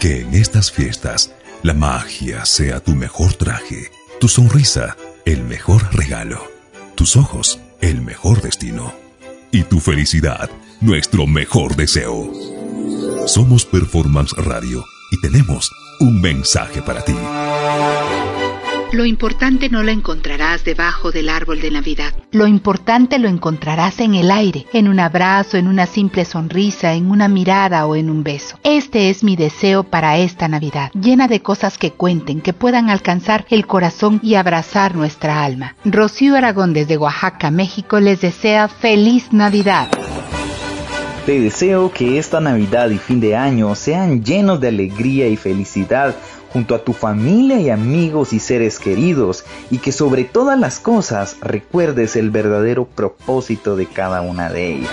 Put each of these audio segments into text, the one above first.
Que en estas fiestas la magia sea tu mejor traje, tu sonrisa el mejor regalo, tus ojos el mejor destino y tu felicidad nuestro mejor deseo. Somos Performance Radio y tenemos un mensaje para ti. Lo importante no lo encontrarás debajo del árbol de Navidad. Lo importante lo encontrarás en el aire, en un abrazo, en una simple sonrisa, en una mirada o en un beso. Este es mi deseo para esta Navidad, llena de cosas que cuenten, que puedan alcanzar el corazón y abrazar nuestra alma. Rocío Aragón desde Oaxaca, México les desea feliz Navidad. Te deseo que esta Navidad y fin de año sean llenos de alegría y felicidad junto a tu familia y amigos y seres queridos y que sobre todas las cosas recuerdes el verdadero propósito de cada una de ellas.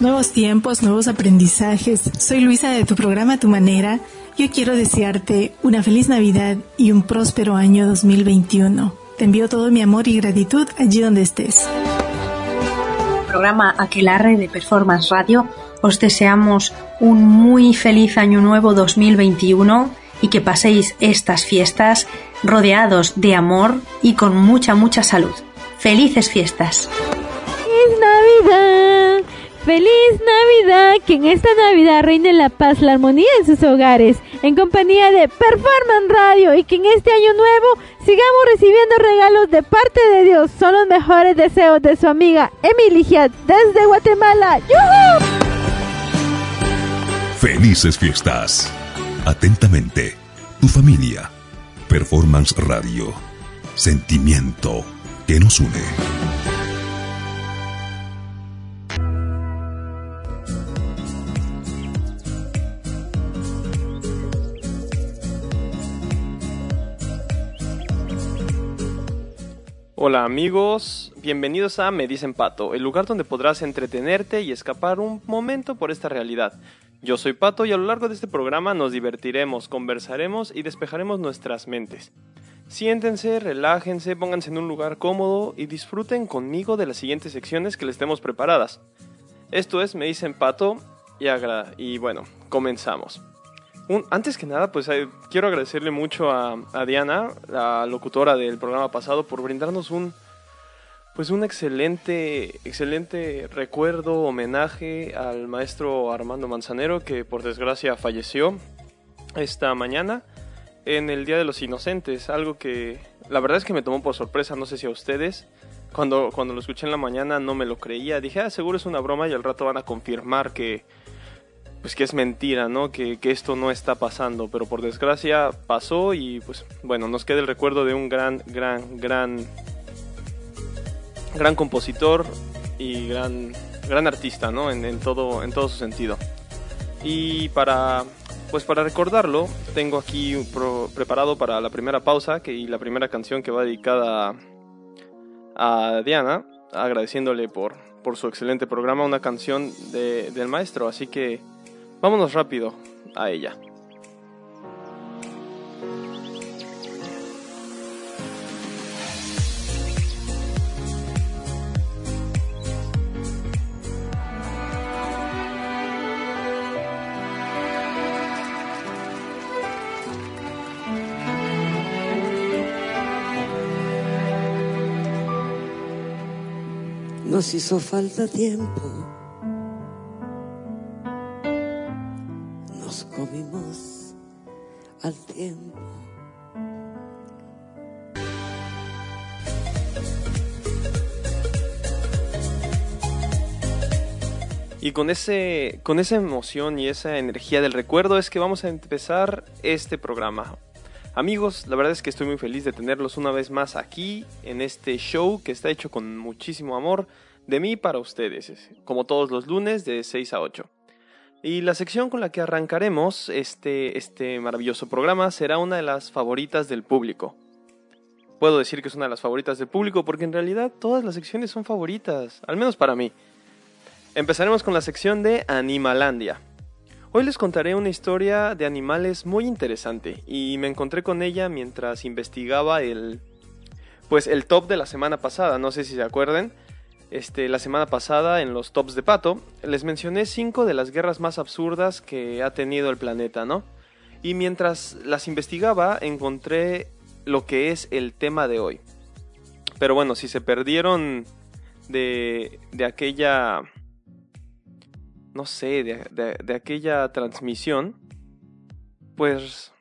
Nuevos tiempos, nuevos aprendizajes. Soy Luisa de tu programa Tu Manera. Yo quiero desearte una feliz Navidad y un próspero año 2021. Te envío todo mi amor y gratitud allí donde estés. Programa Aquelarre de Performance Radio os deseamos un muy feliz año nuevo 2021 y que paséis estas fiestas rodeados de amor y con mucha, mucha salud. Felices fiestas. ¡Feliz Navidad! ¡Feliz Navidad! Que en esta Navidad reine la paz, la armonía en sus hogares, en compañía de Performance Radio y que en este año nuevo sigamos recibiendo regalos de parte de Dios. Son los mejores deseos de su amiga Emilia desde Guatemala. ¡Yuhu! Felices fiestas. Atentamente, tu familia. Performance Radio. Sentimiento que nos une. Hola amigos, bienvenidos a Me Dicen Pato, el lugar donde podrás entretenerte y escapar un momento por esta realidad. Yo soy Pato y a lo largo de este programa nos divertiremos, conversaremos y despejaremos nuestras mentes. Siéntense, relájense, pónganse en un lugar cómodo y disfruten conmigo de las siguientes secciones que les tenemos preparadas. Esto es Me dicen Pato y, y bueno, comenzamos. antes que nada, pues eh, quiero agradecerle mucho a Diana, la locutora del programa pasado, por brindarnos un, pues un excelente, excelente recuerdo, homenaje al maestro Armando Manzanero que por desgracia falleció esta mañana en el Día de los Inocentes, algo que la verdad es que me tomó por sorpresa, no sé si a ustedes, cuando, cuando lo escuché en la mañana no me lo creía, dije, ah, seguro es una broma y al rato van a confirmar que, pues que es mentira, ¿no? Que, que esto no está pasando, pero por desgracia pasó y pues bueno, nos queda el recuerdo de un gran, gran, gran gran compositor y gran, gran artista, ¿no? En, todo, en todo su sentido. Y para, pues para recordarlo, tengo aquí preparado para la primera pausa que, y la primera canción que va dedicada a Diana, agradeciéndole por, por su excelente programa, una canción del maestro. Así que vámonos rápido a ella. Nos hizo falta tiempo. Nos comimos al tiempo. Y con, ese, con esa emoción y esa energía del recuerdo es que vamos a empezar este programa. Amigos, la verdad es que estoy muy feliz de tenerlos una vez más aquí en este show que está hecho con muchísimo amor de mí para ustedes, como todos los lunes de 6 a 8. Y la sección con la que arrancaremos este, este maravilloso programa será una de las favoritas del público. Puedo decir que es una de las favoritas del público porque en realidad todas las secciones son favoritas, al menos para mí. Empezaremos con la sección de Animalandia. Hoy les contaré una historia de animales muy interesante y me encontré con ella mientras investigaba el pues el top de la semana pasada, no sé si se acuerden. Este, la semana pasada en los tops de Pato les mencioné cinco de las guerras más absurdas que ha tenido el planeta, ¿no? Y mientras las investigaba encontré lo que es el tema de hoy. Pero bueno, si se perdieron de, de aquella... No sé, de, de- aquella transmisión, pues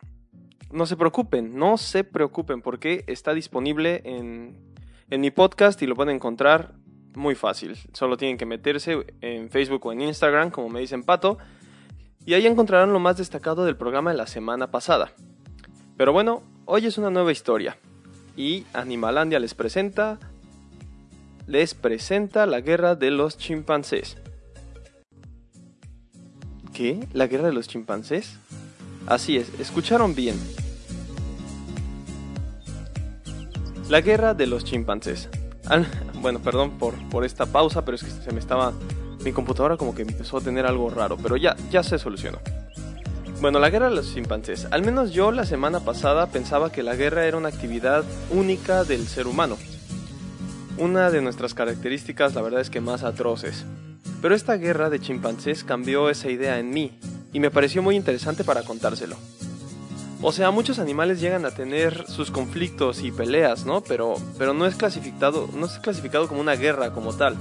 no se preocupen, no se preocupen porque está disponible en, en mi podcast y lo pueden encontrar muy fácil. Solo tienen que meterse en Facebook o en Instagram, como me dicen Pato, y ahí encontrarán lo más destacado del programa de la semana pasada. Pero bueno, hoy es una nueva historia y Animalandia les presenta les presenta la guerra de los chimpancés. ¿Qué? ¿La guerra de los chimpancés? Así es, escucharon bien. La guerra de los chimpancés. Al- bueno, perdón por, por esta pausa, pero es que se me estaba... Mi computadora como que empezó a tener algo raro, pero ya, ya se solucionó. Bueno, la guerra de los chimpancés. Al menos yo la semana pasada pensaba que la guerra era una actividad única del ser humano. Una de nuestras características, la verdad es que más atroces. Pero esta guerra de chimpancés cambió esa idea en mí y me pareció muy interesante para contárselo. O sea, muchos animales llegan a tener sus conflictos y peleas, ¿no? Pero, pero no es clasificado, no es clasificado como una guerra como tal.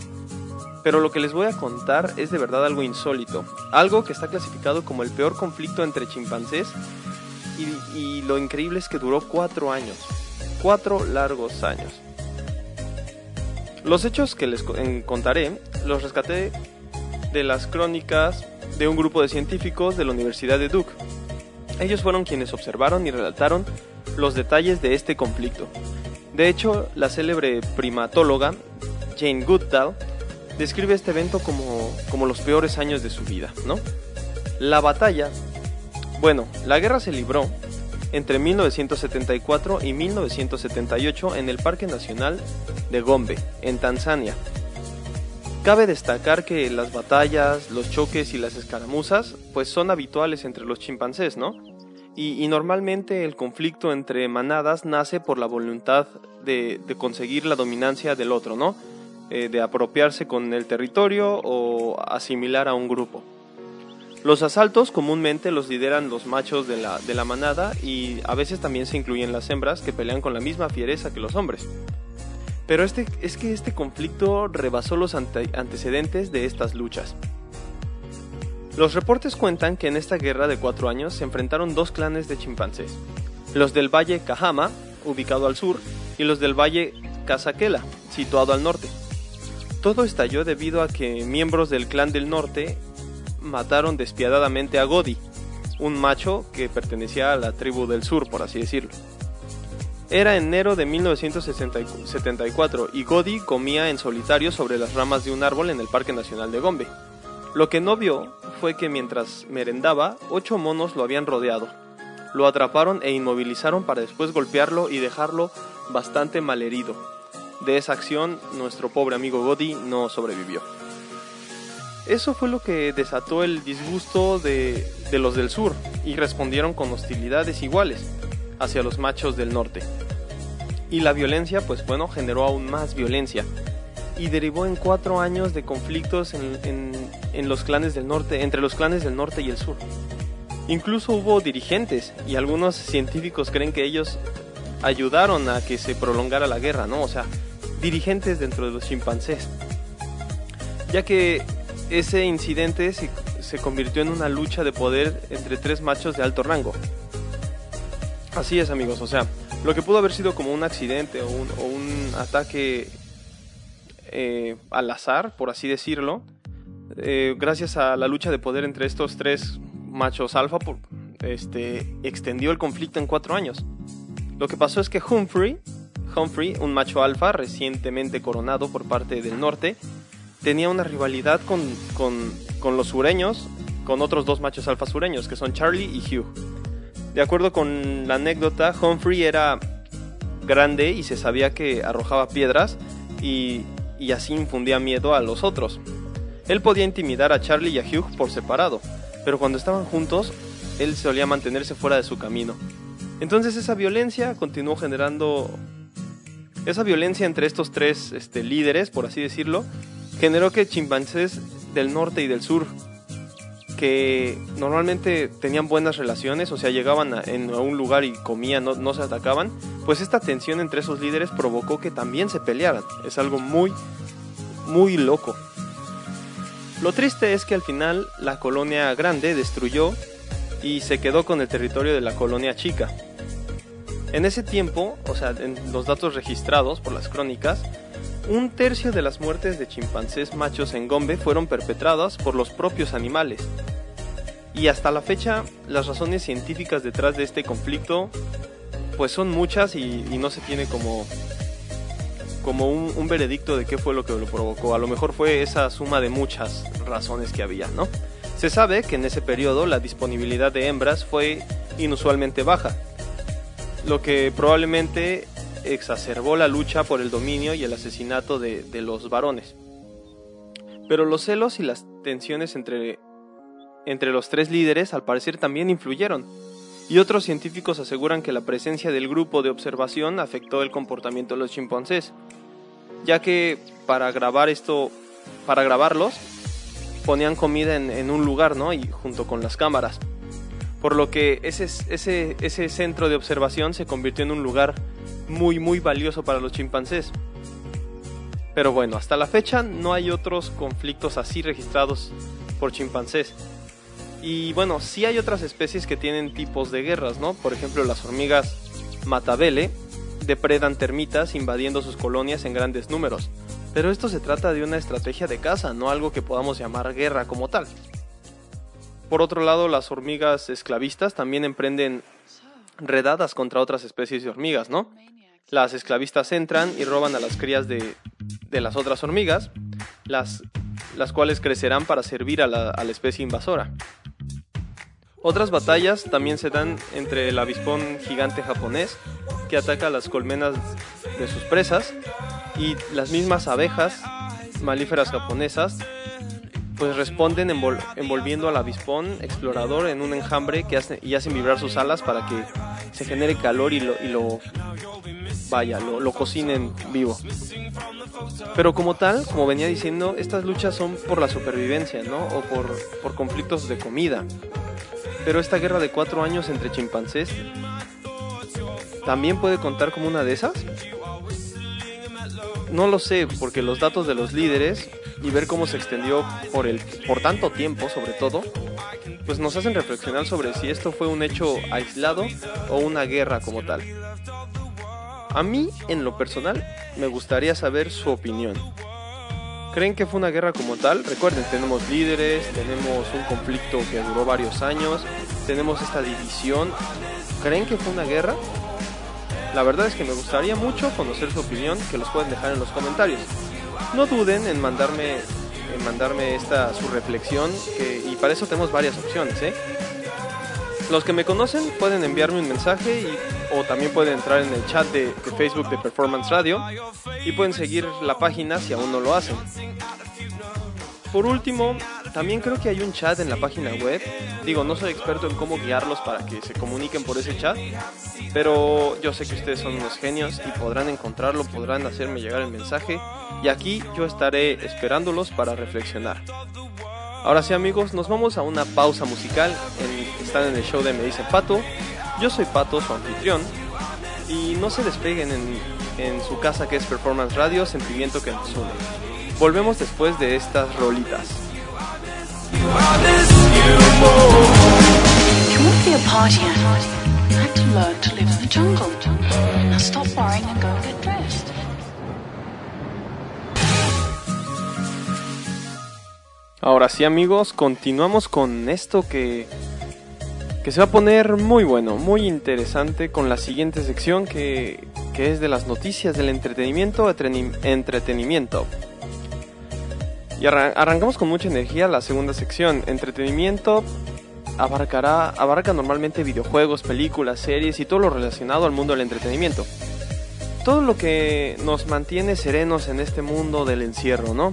Pero lo que les voy a contar es de verdad algo insólito, algo que está clasificado como el peor conflicto entre chimpancés y, y lo increíble es que duró cuatro años, cuatro largos años. Los hechos que les contaré los rescaté de las crónicas de un grupo de científicos de la Universidad de Duke. Ellos fueron quienes observaron y relataron los detalles de este conflicto. De hecho, la célebre primatóloga Jane Goodall describe este evento como, como los peores años de su vida, ¿no? La batalla, bueno, la guerra se libró entre 1974 y 1978 en el Parque Nacional de Gombe, en Tanzania. Cabe destacar que las batallas, los choques y las escaramuzas pues son habituales entre los chimpancés, ¿no? Y, normalmente el conflicto entre manadas nace por la voluntad de, de conseguir la dominancia del otro, ¿no? Eh, de apropiarse con el territorio o asimilar a un grupo. Los asaltos comúnmente los lideran los machos de la, de la manada y a veces también se incluyen las hembras que pelean con la misma fiereza que los hombres. Pero este, es que este conflicto rebasó los ante- antecedentes de estas luchas. Los reportes cuentan que en esta guerra de cuatro años se enfrentaron dos clanes de chimpancés, los del Valle Cajama, ubicado al sur, y los del Valle Casaquela, situado al norte. Todo estalló debido a que miembros del clan del norte mataron despiadadamente a Godi, un macho que pertenecía a la tribu del sur, por así decirlo. Era enero de 1974 y Godi comía en solitario sobre las ramas de un árbol en el Parque Nacional de Gombe. Lo que no vio fue que mientras merendaba, ocho monos lo habían rodeado. Lo atraparon e inmovilizaron para después golpearlo y dejarlo bastante malherido. De esa acción, nuestro pobre amigo Godi no sobrevivió. Eso fue lo que desató el disgusto de, de los del sur y respondieron con hostilidades iguales hacia los machos del norte. Y la violencia, pues bueno, generó aún más violencia y derivó en cuatro años de conflictos en, los clanes del norte, entre los clanes del norte y el sur. Incluso hubo dirigentes y algunos científicos creen que ellos ayudaron a que se prolongara la guerra, ¿no? O sea, dirigentes dentro de los chimpancés. Ya que ese incidente se, se convirtió en una lucha de poder entre tres machos de alto rango. Así es amigos, o sea, lo que pudo haber sido como un accidente o un, ataque eh, al azar, por así decirlo, eh, gracias a la lucha de poder entre estos tres machos alfa, por- este, extendió el conflicto en cuatro años. Lo que pasó es que Humphrey, Humphrey, un macho alfa recientemente coronado por parte del norte, tenía una rivalidad con, con- con los sureños, con otros dos machos alfa sureños, que son Charlie y Hugh. De acuerdo con la anécdota, Humphrey era grande y se sabía que arrojaba piedras y, y así infundía miedo a los otros. Él podía intimidar a Charlie y a Hugh por separado, pero cuando estaban juntos, él solía mantenerse fuera de su camino. Entonces esa violencia continuó generando Esa violencia entre estos tres este, líderes, por así decirlo, generó que chimpancés del norte y del sur, que normalmente tenían buenas relaciones, o sea, llegaban a, en, un lugar y comían, no, no se atacaban, pues esta tensión entre esos líderes provocó que también se pelearan. Es algo muy, muy loco. Lo triste es que al final la colonia grande destruyó y se quedó con el territorio de la colonia chica. En ese tiempo, o sea, en los datos registrados por las crónicas, un tercio de las muertes de chimpancés machos en Gombe fueron perpetradas por los propios animales. Y hasta la fecha, las razones científicas detrás de este conflicto, pues son muchas y, no se tiene como, como un, un veredicto de qué fue lo que lo provocó. A lo mejor fue esa suma de muchas razones que había, ¿no? Se sabe que en ese periodo la disponibilidad de hembras fue inusualmente baja, lo que probablemente exacerbó la lucha por el dominio y el asesinato de, los varones. Pero los celos y las tensiones entre, entre los tres líderes al parecer también influyeron, y otros científicos aseguran que la presencia del grupo de observación afectó el comportamiento de los chimpancés, ya que para grabar esto, para grabarlos, ponían comida en, en un lugar, ¿no? Y junto con las cámaras. Por lo que ese, ese, ese centro de observación se convirtió en un lugar muy muy valioso para los chimpancés. Pero bueno, hasta la fecha no hay otros conflictos así registrados por chimpancés. Y bueno, sí hay otras especies que tienen tipos de guerras, ¿no? Por ejemplo, las hormigas matabele depredan termitas invadiendo sus colonias en grandes números. Pero esto se trata de una estrategia de caza, no algo que podamos llamar guerra como tal. Por otro lado, las hormigas esclavistas también emprenden redadas contra otras especies de hormigas, ¿no? Las esclavistas entran y roban a las crías de, de las otras hormigas, las, las cuales crecerán para servir a la, a la especie invasora. Otras batallas también se dan entre el avispón gigante japonés que ataca las colmenas de sus presas y las mismas abejas malíferas japonesas pues responden envol envolviendo al avispón explorador en un enjambre que hace, y hacen vibrar sus alas para que se genere calor y lo, y lo vaya, lo, lo cocinen vivo. Pero como tal, como venía diciendo, estas luchas son por la supervivencia, ¿no? O por, por conflictos de comida. Pero esta guerra de cuatro años entre chimpancés también puede contar como una de esas. No lo sé, porque los datos de los líderes y ver cómo se extendió por, el, por tanto tiempo, sobre todo, pues nos hacen reflexionar sobre si esto fue un hecho aislado o una guerra como tal. A mí, en lo personal, me gustaría saber su opinión. ¿Creen que fue una guerra como tal? Recuerden, tenemos líderes, tenemos un conflicto que duró varios años, tenemos esta división. ¿Creen que fue una guerra? La verdad es que me gustaría mucho conocer su opinión, que los pueden dejar en los comentarios. No duden en mandarme, en mandarme esta su reflexión, y para eso tenemos varias opciones, ¿eh? Los que me conocen pueden enviarme un mensaje y, o también pueden entrar en el chat de, de, Facebook de Performance Radio y pueden seguir la página si aún no lo hacen. Por último, también creo que hay un chat en la página web. Digo, no soy experto en cómo guiarlos para que se comuniquen por ese chat, pero yo sé que ustedes son unos genios y podrán encontrarlo, podrán hacerme llegar el mensaje y aquí yo estaré esperándolos para reflexionar. Ahora sí amigos, nos vamos a una pausa musical. En, están en el show de Me Dice Pato. Yo soy Pato, su anfitrión. Y no se despeguen en, en su casa que es Performance Radio, sentimiento que nos une. Volvemos después de estas rolitas. Ahora sí amigos, continuamos con esto que, que se va a poner muy bueno, muy interesante con la siguiente sección que, que es de las noticias del entretenimiento, entretenimiento. Y arran arrancamos con mucha energía la segunda sección, entretenimiento abarcará, abarca normalmente videojuegos, películas, series y todo lo relacionado al mundo del entretenimiento. Todo lo que nos mantiene serenos en este mundo del encierro, ¿no?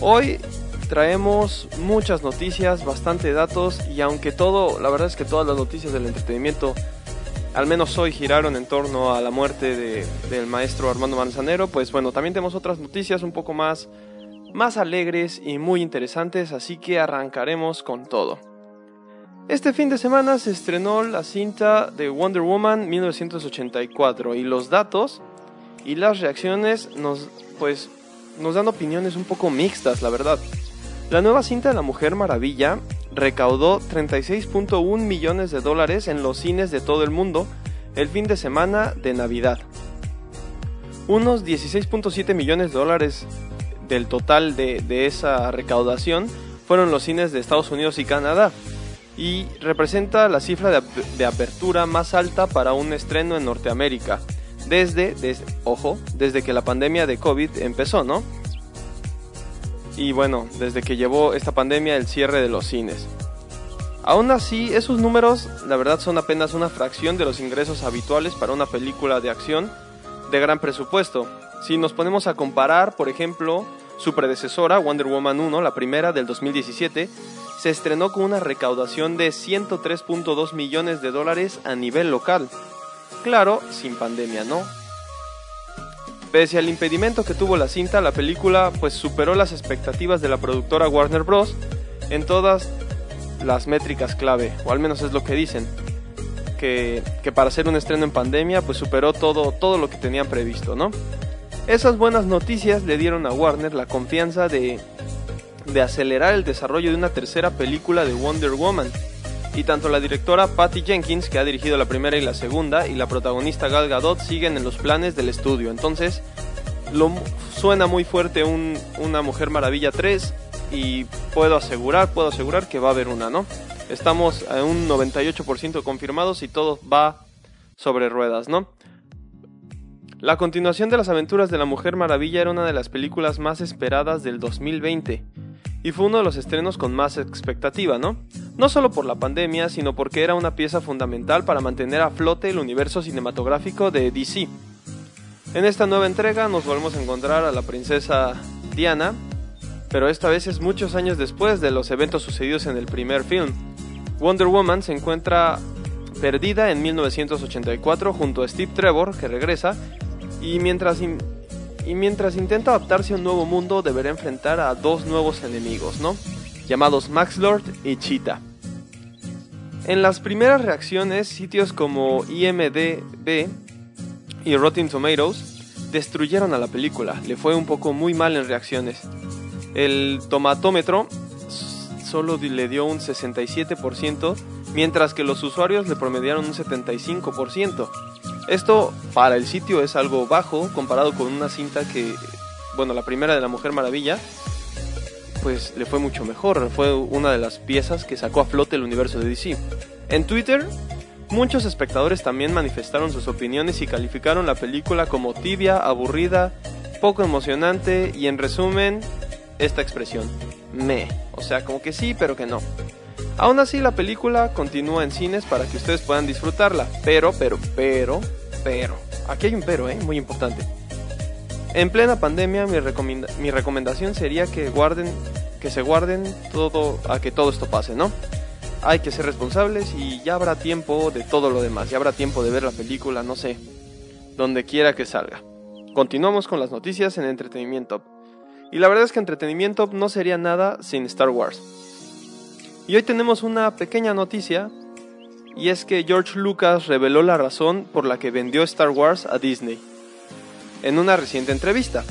Hoy traemos muchas noticias, bastante datos y aunque todo, la verdad es que todas las noticias del entretenimiento al menos hoy giraron en torno a la muerte de- del maestro Armando Manzanero, pues bueno, también tenemos otras noticias un poco más, más alegres y muy interesantes, así que arrancaremos con todo. Este fin de semana se estrenó la cinta de Wonder Woman 1984 y los datos y las reacciones nos pues nos dan opiniones un poco mixtas, la verdad. La nueva cinta de la Mujer Maravilla recaudó 36.1 millones de dólares en los cines de todo el mundo el fin de semana de Navidad. Unos 16.7 millones de dólares del total de, esa recaudación fueron los cines de Estados Unidos y Canadá y representa la cifra de apertura más alta para un estreno en Norteamérica desde, desde, ojo, desde que la pandemia de COVID empezó, ¿no? Y bueno, desde que llevó esta pandemia el cierre de los cines. Aún así, esos números la verdad son apenas una fracción de los ingresos habituales para una película de acción de gran presupuesto. Si nos ponemos a comparar, por ejemplo, su predecesora, Wonder Woman 1, la primera del 2017, se estrenó con una recaudación de 103.2 millones de dólares a nivel local. Claro, sin pandemia, ¿no? Pese al impedimento que tuvo la cinta, la película pues superó las expectativas de la productora Warner Bros. en todas las métricas clave, o al menos es lo que dicen. Que, que para hacer un estreno en pandemia pues superó todo, todo lo que tenían previsto, ¿no? Esas buenas noticias le dieron a Warner la confianza de, de acelerar el desarrollo de una tercera película de Wonder Woman. Y tanto la directora Patty Jenkins, que ha dirigido la primera y la segunda, y la protagonista Gal Gadot siguen en los planes del estudio. Entonces, suena muy fuerte un, una Mujer Maravilla 3 y puedo asegurar, puedo asegurar que va a haber una, ¿no? Estamos a un 98% confirmados y todo va sobre ruedas, ¿no? La continuación de las aventuras de la Mujer Maravilla era una de las películas más esperadas del 2020 y fue uno de los estrenos con más expectativa, ¿no? No solo por la pandemia, sino porque era una pieza fundamental para mantener a flote el universo cinematográfico de DC. En esta nueva entrega nos volvemos a encontrar a la princesa Diana, pero esta vez es muchos años después de los eventos sucedidos en el primer film. Wonder Woman se encuentra perdida en 1984 junto a Steve Trevor, que regresa, y mientras, y mientras intenta adaptarse a un nuevo mundo deberá enfrentar a dos nuevos enemigos, ¿no? Llamados Max Lord y Cheetah. En las primeras reacciones, sitios como IMDB y Rotten Tomatoes destruyeron a la película. Le fue un poco muy mal en reacciones. El tomatómetro solo le dio un 67%, mientras que los usuarios le promediaron un 75%. Esto para el sitio es algo bajo comparado con una cinta que, bueno, la primera de la Mujer Maravilla, pues le fue mucho mejor. Fue una de las piezas que sacó a flote el universo de DC. En Twitter, muchos espectadores también manifestaron sus opiniones y calificaron la película como tibia, aburrida, poco emocionante y en resumen, esta expresión, me. O sea, como que sí, pero que no. Aún así, la película continúa en cines para que ustedes puedan disfrutarla. Pero, pero, pero, pero. Aquí hay un pero, ¿eh? Muy importante. En plena pandemia, mi, recomenda- mi recomendación sería que guarden, que se guarden todo a que todo esto pase, ¿no? Hay que ser responsables y ya habrá tiempo de todo lo demás. Ya habrá tiempo de ver la película, no sé, donde quiera que salga. Continuamos con las noticias en entretenimiento. Y la verdad es que entretenimiento no sería nada sin Star Wars. Y hoy tenemos una pequeña noticia y es que George Lucas reveló la razón por la que vendió Star Wars a Disney. En una reciente entrevista,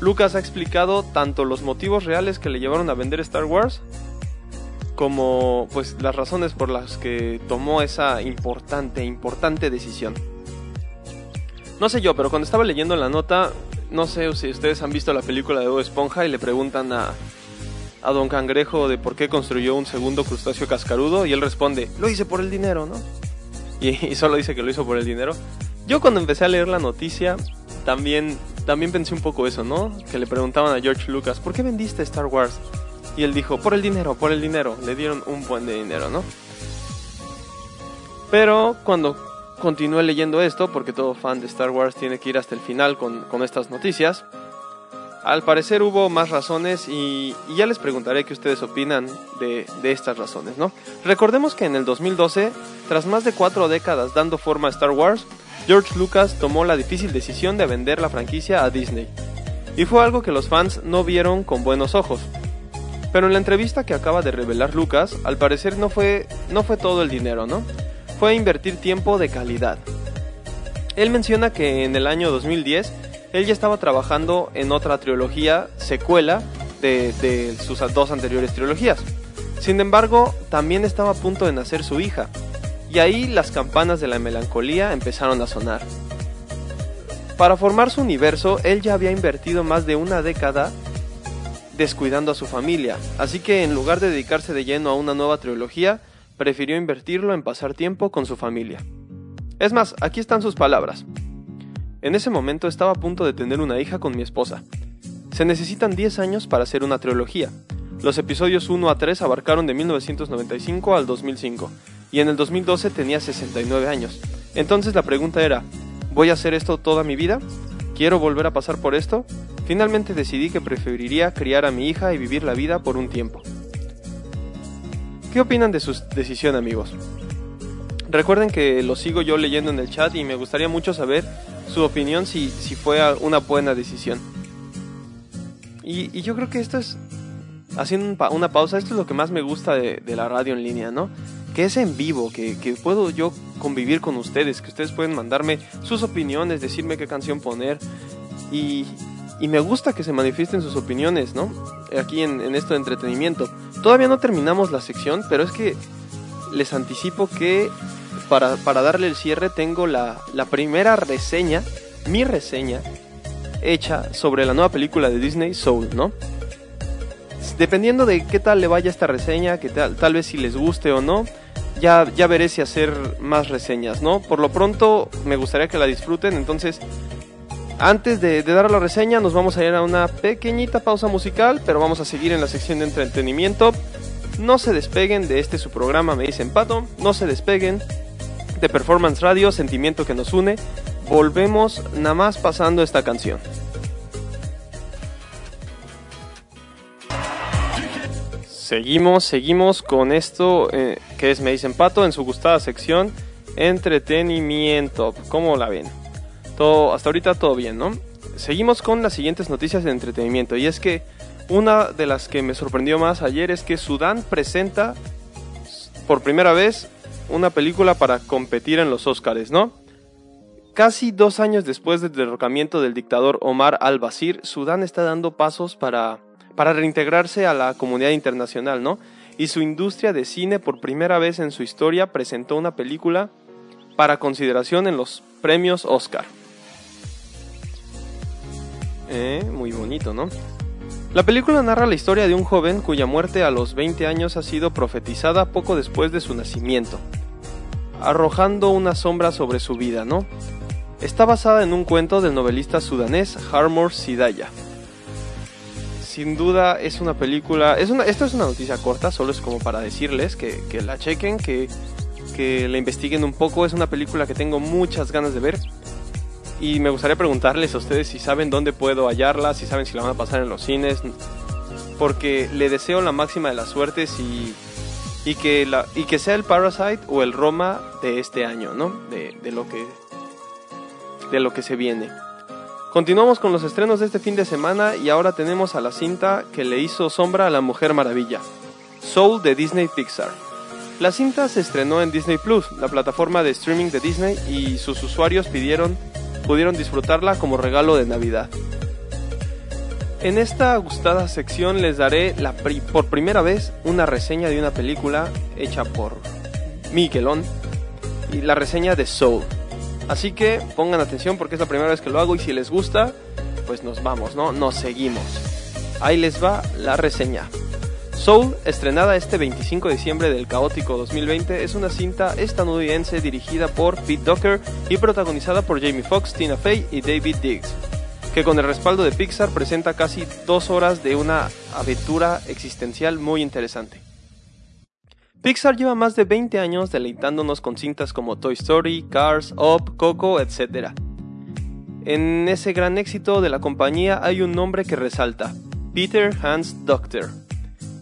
Lucas ha explicado tanto los motivos reales que le llevaron a vender Star Wars como pues las razones por las que tomó esa importante importante decisión. No sé yo, pero cuando estaba leyendo la nota, no sé si ustedes han visto la película de Bob Esponja y le preguntan a a Don Cangrejo de por qué construyó un segundo crustáceo cascarudo y él responde, lo hice por el dinero, ¿no? Y, solo dice que lo hizo por el dinero. Yo cuando empecé a leer la noticia también, también pensé un poco eso, ¿no? Que le preguntaban a George Lucas, ¿por qué vendiste Star Wars? Y él dijo, por el dinero, por el dinero. Le dieron un buen de dinero, ¿no? Pero cuando continué leyendo esto, porque todo fan de Star Wars tiene que ir hasta el final con, con estas noticias, Al parecer hubo más razones y, ya les preguntaré qué ustedes opinan de, de estas razones, ¿no? Recordemos que en el 2012, tras más de cuatro décadas dando forma a Star Wars, George Lucas tomó la difícil decisión de vender la franquicia a Disney. Y fue algo que los fans no vieron con buenos ojos. Pero en la entrevista que acaba de revelar Lucas, al parecer no fue, no fue todo el dinero, ¿no? Fue invertir tiempo de calidad. Él menciona que en el año 2010 él ya estaba trabajando en otra trilogía secuela de, de sus dos anteriores trilogías. Sin embargo, también estaba a punto de nacer su hija, y ahí las campanas de la melancolía empezaron a sonar. Para formar su universo, él ya había invertido más de una década descuidando a su familia, así que en lugar de dedicarse de lleno a una nueva trilogía, prefirió invertirlo en pasar tiempo con su familia. Es más, aquí están sus palabras. En ese momento estaba a punto de tener una hija con mi esposa. Se necesitan 10 años para hacer una trilogía. Los episodios 1 a 3 abarcaron de 1995 al 2005, y en el 2012 tenía 69 años. Entonces la pregunta era, ¿voy a hacer esto toda mi vida? ¿Quiero volver a pasar por esto? Finalmente decidí que preferiría criar a mi hija y vivir la vida por un tiempo. ¿Qué opinan de su decisión amigos? Recuerden que lo sigo yo leyendo en el chat y me gustaría mucho saber su opinión si, si fue una buena decisión. Y, y yo creo que esto es, haciendo una pausa, esto es lo que más me gusta de, de la radio en línea, ¿no? Que es en vivo, que, que puedo yo convivir con ustedes, que ustedes pueden mandarme sus opiniones, decirme qué canción poner. Y, y me gusta que se manifiesten sus opiniones, ¿no? Aquí en, en esto de entretenimiento. Todavía no terminamos la sección, pero es que les anticipo que para, darle el cierre tengo la, primera reseña, mi reseña, hecha sobre la nueva película de Disney, Soul, ¿no? Dependiendo de qué tal le vaya esta reseña, que tal, tal vez si les guste o no, ya, ya veré si hacer más reseñas, ¿no? Por lo pronto me gustaría que la disfruten, entonces antes de, de dar la reseña nos vamos a ir a una pequeñita pausa musical, pero vamos a seguir en la sección de entretenimiento. No se despeguen de este su programa, me dicen Pato, no se despeguen de Performance Radio, sentimiento que nos une. Volvemos nada más pasando esta canción. Seguimos, seguimos con esto eh, que es Me dicen Pato en su gustada sección entretenimiento. ¿Cómo la ven? Todo, hasta ahorita todo bien, ¿no? Seguimos con las siguientes noticias de entretenimiento y es que una de las que me sorprendió más ayer es que Sudán presenta por primera vez una película para competir en los Oscars, ¿no? Casi dos años después del derrocamiento del dictador Omar al-Bashir, Sudán está dando pasos para, para reintegrarse a la comunidad internacional, ¿no? Y su industria de cine por primera vez en su historia presentó una película para consideración en los premios Oscar. Eh, muy bonito, ¿no? La película narra la historia de un joven cuya muerte a los 20 años ha sido profetizada poco después de su nacimiento, arrojando una sombra sobre su vida, ¿no? Está basada en un cuento del novelista sudanés Harmor Sidaya. Sin duda es una película, es esto es una noticia corta, solo es como para decirles que, que la chequen, que, que la investiguen un poco, es una película que tengo muchas ganas de ver. Y me gustaría preguntarles a ustedes si saben dónde puedo hallarla, si saben si la van a pasar en los cines. Porque le deseo la máxima de las suertes y, y, que, la, y que sea el Parasite o el Roma de este año, ¿no? De, de, lo, que, de lo que se viene. Continuamos con los estrenos de este fin de semana y ahora tenemos a la cinta que le hizo sombra a la Mujer Maravilla, Soul de Disney Pixar. La cinta se estrenó en Disney Plus, la plataforma de streaming de Disney, y sus usuarios pidieron pudieron disfrutarla como regalo de Navidad. En esta gustada sección les daré por primera vez una reseña de una película hecha por Miguelón y la reseña de Soul. Así que pongan atención porque es la primera vez que lo hago y si les gusta, pues nos vamos, ¿no? Nos seguimos. Ahí les va la reseña. Soul, estrenada este 25 de diciembre del caótico 2020, es una cinta estadounidense dirigida por Pete Docker y protagonizada por Jamie Foxx, Tina Fey y David Diggs, que con el respaldo de Pixar presenta casi dos horas de una aventura existencial muy interesante. Pixar lleva más de 20 años deleitándonos con cintas como Toy Story, Cars, Up, Coco, etc. En ese gran éxito de la compañía hay un nombre que resalta, Peter Hans Doctor.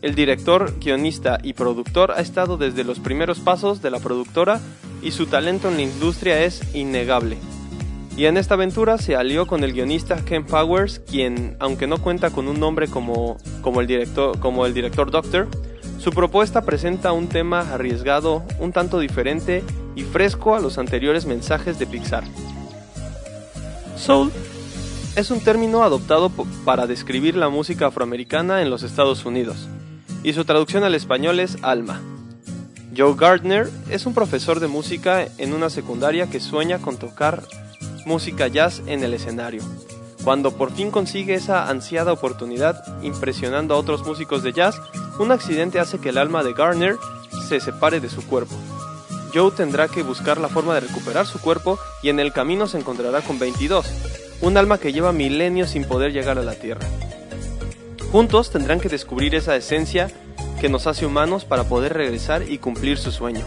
El director, guionista y productor ha estado desde los primeros pasos de la productora y su talento en la industria es innegable. Y en esta aventura se alió con el guionista Ken Powers, quien, aunque no cuenta con un nombre como, como, el, director, como el director Doctor, su propuesta presenta un tema arriesgado, un tanto diferente y fresco a los anteriores mensajes de Pixar. Soul es un término adoptado para describir la música afroamericana en los Estados Unidos, y su traducción al español es alma. Joe Gardner es un profesor de música en una secundaria que sueña con tocar música jazz en el escenario. Cuando por fin consigue esa ansiada oportunidad, impresionando a otros músicos de jazz, un accidente hace que el alma de Gardner se separe de su cuerpo. Joe tendrá que buscar la forma de recuperar su cuerpo y en el camino se encontrará con 22, un alma que lleva milenios sin poder llegar a la Tierra. Juntos tendrán que descubrir esa esencia que nos hace humanos para poder regresar y cumplir su sueño.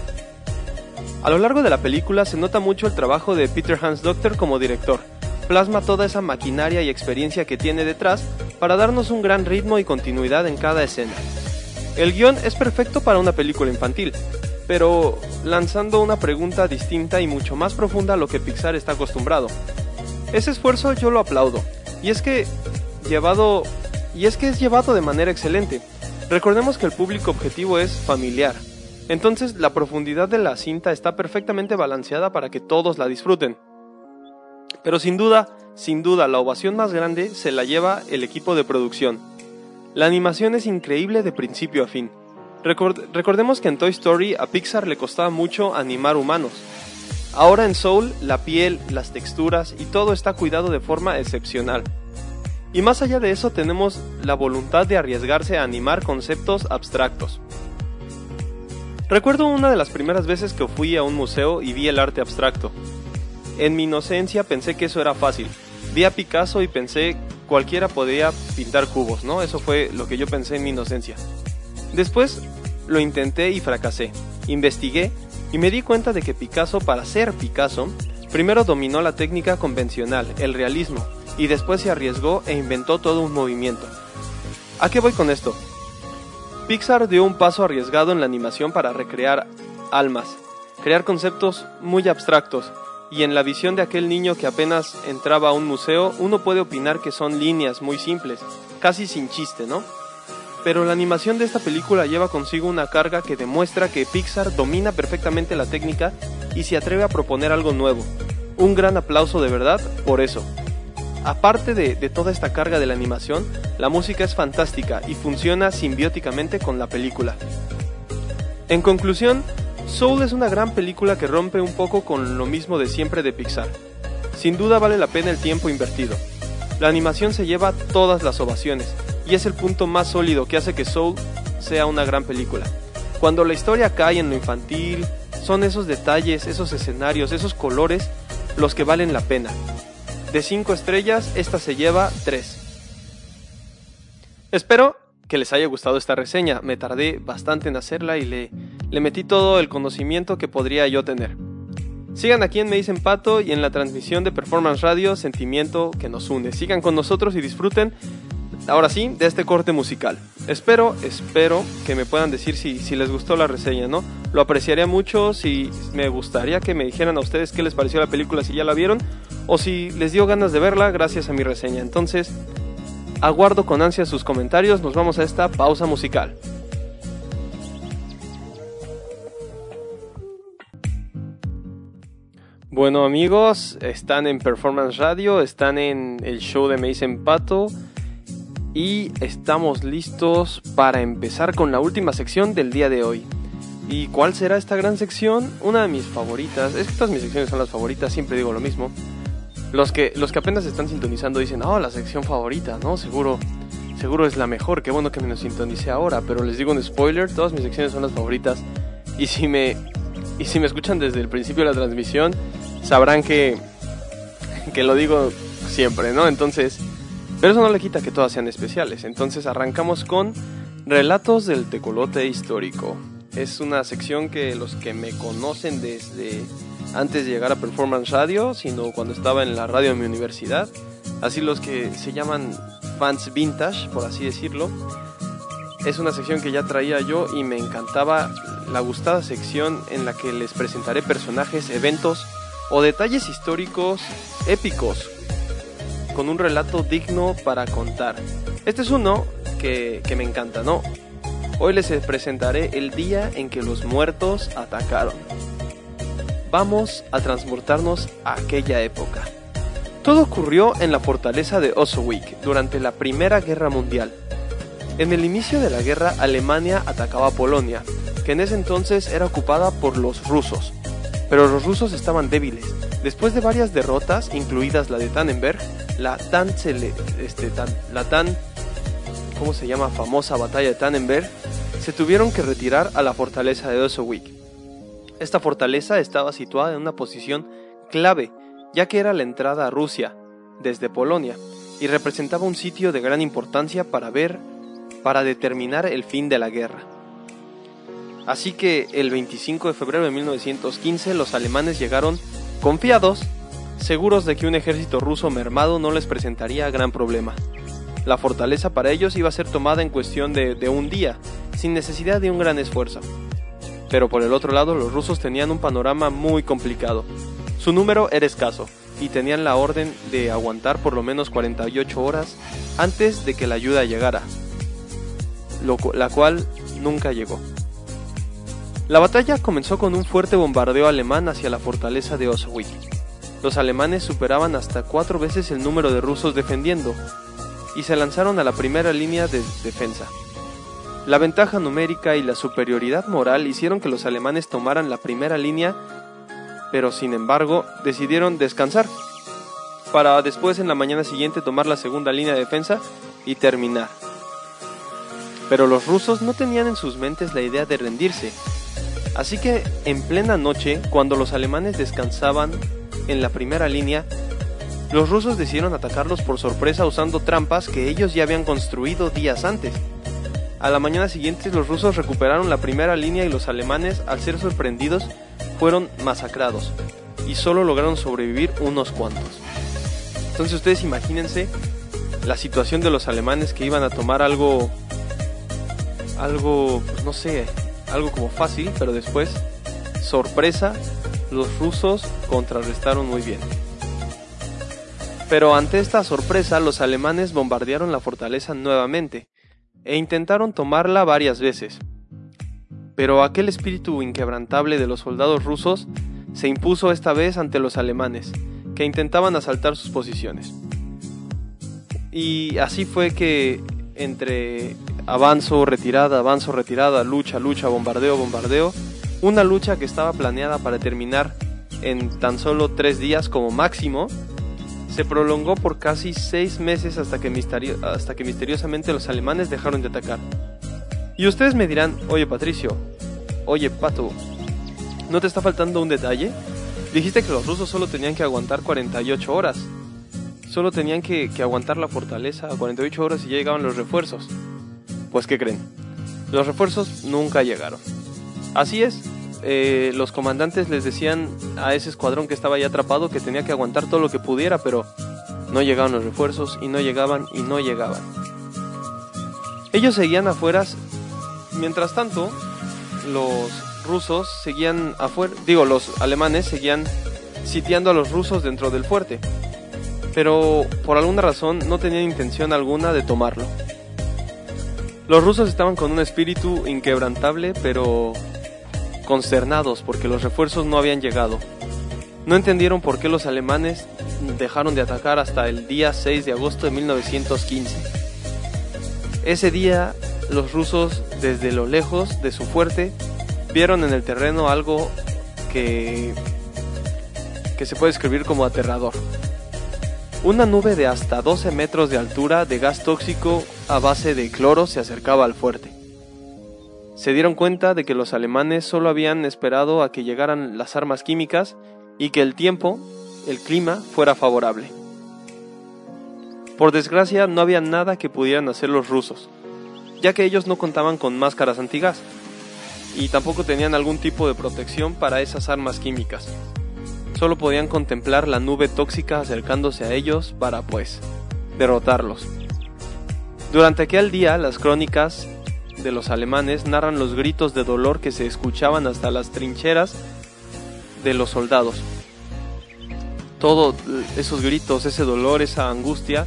A lo largo de la película se nota mucho el trabajo de Peter Hans Doctor como director. Plasma toda esa maquinaria y experiencia que tiene detrás para darnos un gran ritmo y continuidad en cada escena. El guion es perfecto para una película infantil, pero lanzando una pregunta distinta y mucho más profunda a lo que Pixar está acostumbrado. Ese esfuerzo yo lo aplaudo, y es que llevado y es que es llevado de manera excelente. Recordemos que el público objetivo es familiar. Entonces la profundidad de la cinta está perfectamente balanceada para que todos la disfruten. Pero sin duda, sin duda, la ovación más grande se la lleva el equipo de producción. La animación es increíble de principio a fin. recordemos que en Toy Story a Pixar le costaba mucho animar humanos. Ahora en Soul, la piel, las texturas y todo está cuidado de forma excepcional. Y más allá de eso tenemos la voluntad de arriesgarse a animar conceptos abstractos. Recuerdo una de las primeras veces que fui a un museo y vi el arte abstracto. En mi inocencia pensé que eso era fácil. Vi a Picasso y pensé cualquiera podía pintar cubos, ¿no? Eso fue lo que yo pensé en mi inocencia. Después lo intenté y fracasé. Investigué y me di cuenta de que Picasso, para ser Picasso, primero dominó la técnica convencional, el realismo, y después se arriesgó e inventó todo un movimiento. ¿A qué voy con esto? Pixar dio un paso arriesgado en la animación para recrear almas, crear conceptos muy abstractos, y en la visión de aquel niño que apenas entraba a un museo, uno puede opinar que son líneas muy simples, casi sin chiste, ¿no? Pero la animación de esta película lleva consigo una carga que demuestra que Pixar domina perfectamente la técnica y se atreve a proponer algo nuevo. Un gran aplauso de verdad por eso. Aparte de, toda esta carga de la animación, la música es fantástica y funciona simbióticamente con la película. En conclusión, Soul es una gran película que rompe un poco con lo mismo de siempre de Pixar. Sin duda vale la pena el tiempo invertido. La animación se lleva todas las ovaciones y es el punto más sólido que hace que Soul sea una gran película. Cuando la historia cae en lo infantil, son esos detalles, esos escenarios, esos colores los que valen la pena. De 5 estrellas, esta se lleva 3. Espero que les haya gustado esta reseña. Me tardé bastante en hacerla y le, le metí todo el conocimiento que podría yo tener. Sigan aquí en Me Dicen Pato y en la transmisión de Performance Radio, Sentimiento que nos une. Sigan con nosotros y disfruten, ahora sí, de este corte musical. Espero, espero que me puedan decir si, si les gustó la reseña, ¿no? Lo apreciaría mucho, si me gustaría que me dijeran a ustedes qué les pareció la película, si ya la vieron o si les dio ganas de verla gracias a mi reseña. Entonces, aguardo con ansia sus comentarios, nos vamos a esta pausa musical. Bueno amigos, están en Performance Radio, están en el show de Me Pato y estamos listos para empezar con la última sección del día de hoy. ¿Y cuál será esta gran sección? Una de mis favoritas, es que todas mis secciones son las favoritas, siempre digo lo mismo. Los que, los que apenas están sintonizando dicen, oh, la sección favorita, ¿no? Seguro, seguro es la mejor, qué bueno que me lo sintonice ahora, pero les digo un spoiler, todas mis secciones son las favoritas. Y si me, y si me escuchan desde el principio de la transmisión, sabrán que, que lo digo siempre, ¿no? Entonces, pero eso no le quita que todas sean especiales. Entonces arrancamos con Relatos del Tecolote Histórico. Es una sección que los que me conocen desde antes de llegar a Performance Radio, sino cuando estaba en la radio de mi universidad. Así los que se llaman fans vintage, por así decirlo. Es una sección que ya traía yo y me encantaba la gustada sección en la que les presentaré personajes, eventos o detalles históricos épicos con un relato digno para contar. Este es uno que, que me encanta, ¿no? Hoy les presentaré el día en que los muertos atacaron. Vamos a transportarnos a aquella época. Todo ocurrió en la fortaleza de Oswick durante la Primera Guerra Mundial. En el inicio de la guerra, Alemania atacaba Polonia, que en ese entonces era ocupada por los rusos. Pero los rusos estaban débiles. Después de varias derrotas, incluidas la de Tannenberg, la tan, este, tan, la tan ¿cómo se llama? famosa batalla de Tannenberg, se tuvieron que retirar a la fortaleza de Oswick. Esta fortaleza estaba situada en una posición clave, ya que era la entrada a Rusia, desde Polonia, y representaba un sitio de gran importancia para ver, para determinar el fin de la guerra. Así que el 25 de febrero de 1915 los alemanes llegaron confiados, seguros de que un ejército ruso mermado no les presentaría gran problema. La fortaleza para ellos iba a ser tomada en cuestión de, un día, sin necesidad de un gran esfuerzo. Pero por el otro lado los rusos tenían un panorama muy complicado. Su número era escaso, y tenían la orden de aguantar por lo menos 48 horas antes de que la ayuda llegara, la cual nunca llegó. La batalla comenzó con un fuerte bombardeo alemán hacia la fortaleza de Oswick. Los alemanes superaban hasta cuatro veces el número de rusos defendiendo y se lanzaron a la primera línea de defensa. La ventaja numérica y la superioridad moral hicieron que los alemanes tomaran la primera línea, pero sin embargo decidieron descansar para después en la mañana siguiente tomar la segunda línea de defensa y terminar. Pero los rusos no tenían en sus mentes la idea de rendirse, así que en plena noche, cuando los alemanes descansaban en la primera línea, los rusos decidieron atacarlos por sorpresa usando trampas que ellos ya habían construido días antes. A la mañana siguiente los rusos recuperaron la primera línea y los alemanes, al ser sorprendidos, fueron masacrados y solo lograron sobrevivir unos cuantos. Entonces ustedes imagínense la situación de los alemanes que iban a tomar algo, algo, no sé, algo como fácil, pero después, sorpresa, los rusos contrarrestaron muy bien. Pero ante esta sorpresa, los alemanes bombardearon la fortaleza nuevamente e intentaron tomarla varias veces. Pero aquel espíritu inquebrantable de los soldados rusos se impuso esta vez ante los alemanes, que intentaban asaltar sus posiciones. Y así fue que entre avanzo, retirada, avanzo, retirada, lucha, lucha, bombardeo, bombardeo, una lucha que estaba planeada para terminar en tan solo tres días como máximo, se prolongó por casi seis meses hasta que, hasta que misteriosamente los alemanes dejaron de atacar. Y ustedes me dirán, oye Patricio, oye Pato, ¿no te está faltando un detalle? Dijiste que los rusos solo tenían que aguantar 48 horas. Solo tenían que, que aguantar la fortaleza 48 horas y ya llegaban los refuerzos. Pues ¿qué creen? Los refuerzos nunca llegaron. Así es, eh, los comandantes les decían a ese escuadrón que estaba ya atrapado que tenía que aguantar todo lo que pudiera, pero no llegaban los refuerzos y no llegaban y no llegaban. Ellos seguían afuera, mientras tanto los rusos seguían afuera, digo, los alemanes seguían sitiando a los rusos dentro del fuerte, pero por alguna razón no tenían intención alguna de tomarlo. Los rusos estaban con un espíritu inquebrantable, pero consternados porque los refuerzos no habían llegado. No entendieron por qué los alemanes dejaron de atacar hasta el día 6 de agosto de 1915. Ese día los rusos desde lo lejos de su fuerte vieron en el terreno algo que que se puede escribir como aterrador. Una nube de hasta 12 metros de altura de gas tóxico a base de cloro se acercaba al fuerte se dieron cuenta de que los alemanes solo habían esperado a que llegaran las armas químicas y que el tiempo, el clima, fuera favorable. Por desgracia no había nada que pudieran hacer los rusos, ya que ellos no contaban con máscaras antigas y tampoco tenían algún tipo de protección para esas armas químicas. Solo podían contemplar la nube tóxica acercándose a ellos para, pues, derrotarlos. Durante aquel día, las crónicas de los alemanes narran los gritos de dolor que se escuchaban hasta las trincheras de los soldados. Todos esos gritos, ese dolor, esa angustia,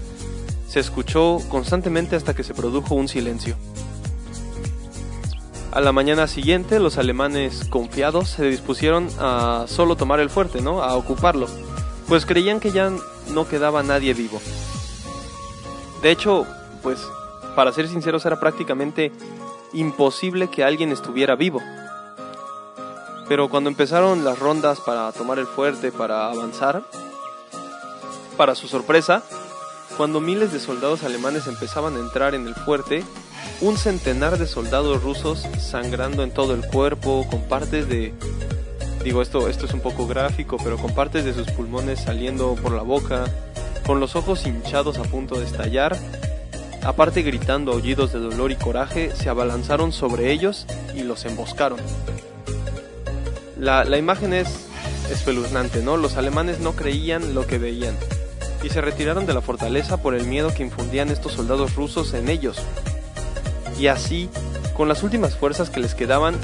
se escuchó constantemente hasta que se produjo un silencio. A la mañana siguiente, los alemanes confiados se dispusieron a solo tomar el fuerte, ¿no? A ocuparlo, pues creían que ya no quedaba nadie vivo. De hecho, pues, para ser sinceros, era prácticamente imposible que alguien estuviera vivo. Pero cuando empezaron las rondas para tomar el fuerte, para avanzar, para su sorpresa, cuando miles de soldados alemanes empezaban a entrar en el fuerte, un centenar de soldados rusos sangrando en todo el cuerpo, con partes de... Digo, esto, esto es un poco gráfico, pero con partes de sus pulmones saliendo por la boca, con los ojos hinchados a punto de estallar, aparte gritando aullidos de dolor y coraje, se abalanzaron sobre ellos y los emboscaron. La, la imagen es espeluznante, ¿no? Los alemanes no creían lo que veían y se retiraron de la fortaleza por el miedo que infundían estos soldados rusos en ellos. Y así, con las últimas fuerzas que les quedaban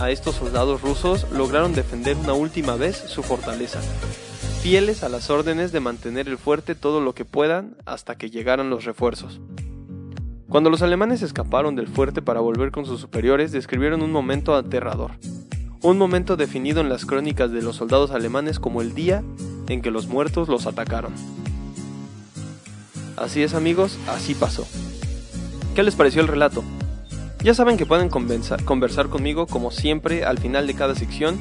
a estos soldados rusos, lograron defender una última vez su fortaleza, fieles a las órdenes de mantener el fuerte todo lo que puedan hasta que llegaran los refuerzos. Cuando los alemanes escaparon del fuerte para volver con sus superiores, describieron un momento aterrador un momento definido en las crónicas de los soldados alemanes como el día en que los muertos los atacaron. Así es amigos, así pasó. ¿Qué les pareció el relato? Ya saben que pueden conversar conmigo como siempre al final de cada sección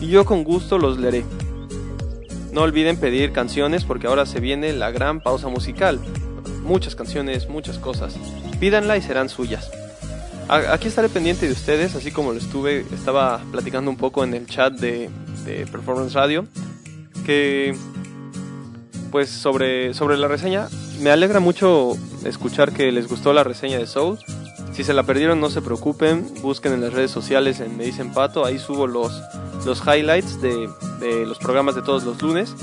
y yo con gusto los leeré. No olviden pedir canciones porque ahora se viene la gran pausa musical. Muchas canciones, muchas cosas. Pídanla y serán suyas. Aquí estaré pendiente de ustedes, así como lo estuve, estaba platicando un poco en el chat de, Performance Radio, que pues sobre, sobre la reseña, me alegra mucho escuchar que les gustó la reseña de Soul. Si se la perdieron, no se preocupen, busquen en las redes sociales en Me Dicen Pato, ahí subo los, los highlights de, los programas de todos los lunes.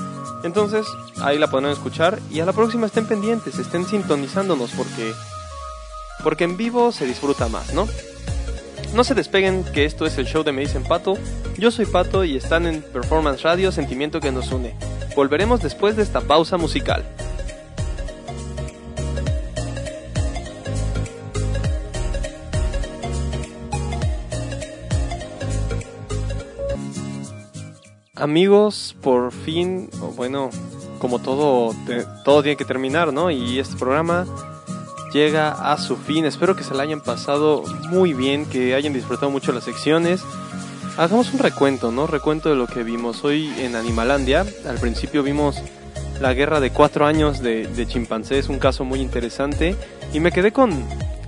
Entonces, ahí la podrán escuchar y a la próxima estén pendientes, estén sintonizándonos porque porque en vivo se disfruta más, ¿no? No se despeguen que esto es el show de Me Dicen Pato. Yo soy Pato y están en Performance Radio, sentimiento que nos une. Volveremos después de esta pausa musical. Amigos, por fin, bueno, como todo, todo tiene que terminar, ¿no? Y este programa llega a su fin. Espero que se la hayan pasado muy bien, que hayan disfrutado mucho las secciones. Hagamos un recuento, ¿no? Recuento de lo que vimos hoy en Animalandia. Al principio vimos la guerra de cuatro años de, de chimpancés, un caso muy interesante. Y me quedé con,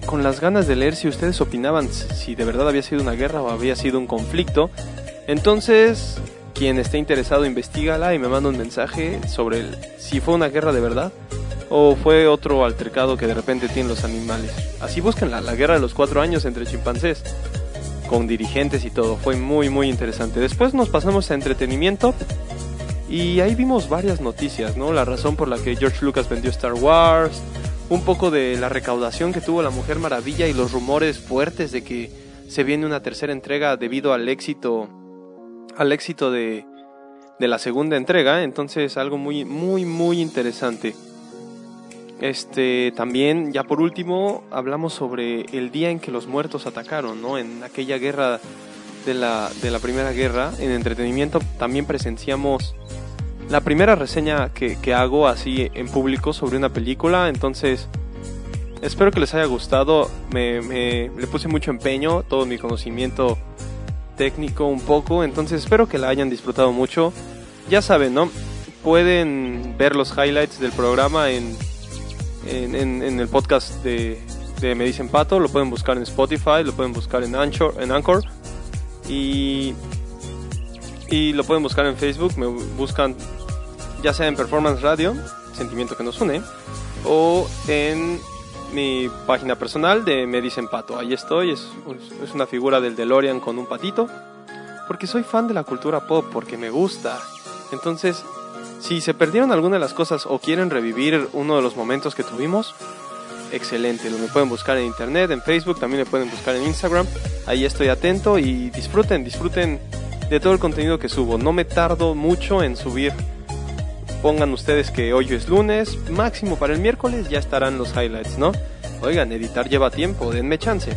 con las ganas de leer si ustedes opinaban si de verdad había sido una guerra o había sido un conflicto. Entonces, quien esté interesado, investigala y me manda un mensaje sobre si fue una guerra de verdad o fue otro altercado que de repente tienen los animales. Así buscan la, guerra de los cuatro años entre chimpancés, con dirigentes y todo. Fue muy, muy interesante. Después nos pasamos a entretenimiento y ahí vimos varias noticias, ¿no? La razón por la que George Lucas vendió Star Wars, un poco de la recaudación que tuvo la Mujer Maravilla y los rumores fuertes de que se viene una tercera entrega debido al éxito al éxito de, de la segunda entrega, entonces algo muy muy muy interesante. Este, también, ya por último, hablamos sobre el día en que los muertos atacaron, ¿no? En aquella guerra de la, de la Primera Guerra, en entretenimiento también presenciamos la primera reseña que, que hago así en público sobre una película, entonces espero que les haya gustado, me, me, le puse mucho empeño, todo mi conocimiento técnico un poco, entonces espero que la hayan disfrutado mucho. Ya saben, ¿no? Pueden ver los highlights del programa en en, el podcast de, Me Dicen Pato, lo pueden buscar en Spotify, lo pueden buscar en Anchor, en Anchor y, y lo pueden buscar en Facebook, me buscan ya sea en Performance Radio, Sentimiento que nos une, o en mi página personal de Me Dicen Pato. Ahí estoy, es, es una figura del DeLorean con un patito, porque soy fan de la cultura pop, porque me gusta. Entonces, si se perdieron alguna de las cosas o quieren revivir uno de los momentos que tuvimos, excelente. Me pueden buscar en internet, en Facebook, también me pueden buscar en Instagram. Ahí estoy atento y disfruten, disfruten de todo el contenido que subo. No me tardo mucho en subir. Pongan ustedes que hoy es lunes, máximo para el miércoles ya estarán los highlights, ¿no? Oigan, editar lleva tiempo, denme chance.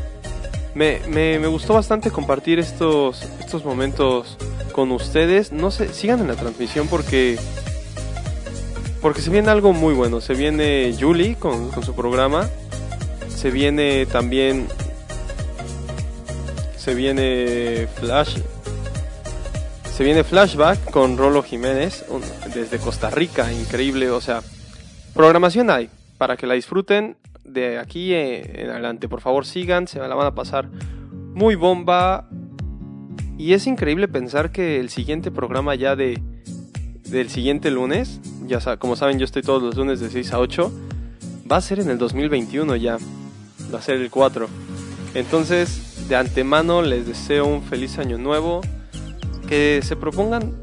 Me, me, gustó bastante compartir estos, estos momentos con ustedes. No sé, sigan en la transmisión porque porque se viene algo muy bueno. Se viene Julie con, con su programa. Se viene también. Se viene Flash. Se viene Flashback con Rolo Jiménez desde Costa Rica. Increíble. O sea, programación hay para que la disfruten de aquí en adelante. Por favor, sigan. Se la van a pasar muy bomba. Y es increíble pensar que el siguiente programa ya de del siguiente lunes, ya como saben yo estoy todos los lunes de 6 a 8, va a ser en el 2021 ya, va a ser el 4. Entonces, de antemano les deseo un feliz año nuevo, que se propongan,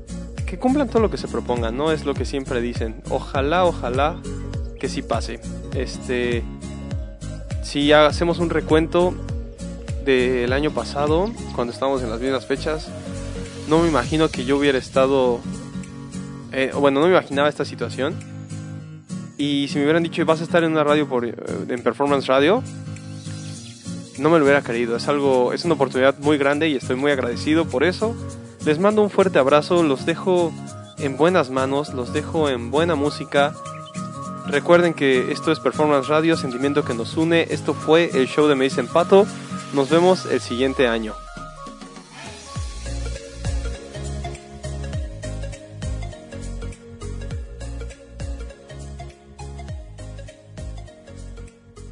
que cumplan todo lo que se propongan, no es lo que siempre dicen. Ojalá, ojalá que sí pase. Este, si hacemos un recuento del año pasado, cuando estábamos en las mismas fechas, no me imagino que yo hubiera estado eh, bueno, no me imaginaba esta situación. Y si me hubieran dicho, vas a estar en una radio por, eh, en Performance Radio, no me lo hubiera creído. Es algo, es una oportunidad muy grande y estoy muy agradecido por eso. Les mando un fuerte abrazo, los dejo en buenas manos, los dejo en buena música. Recuerden que esto es Performance Radio, sentimiento que nos une. Esto fue el show de Me dicen Pato. Nos vemos el siguiente año.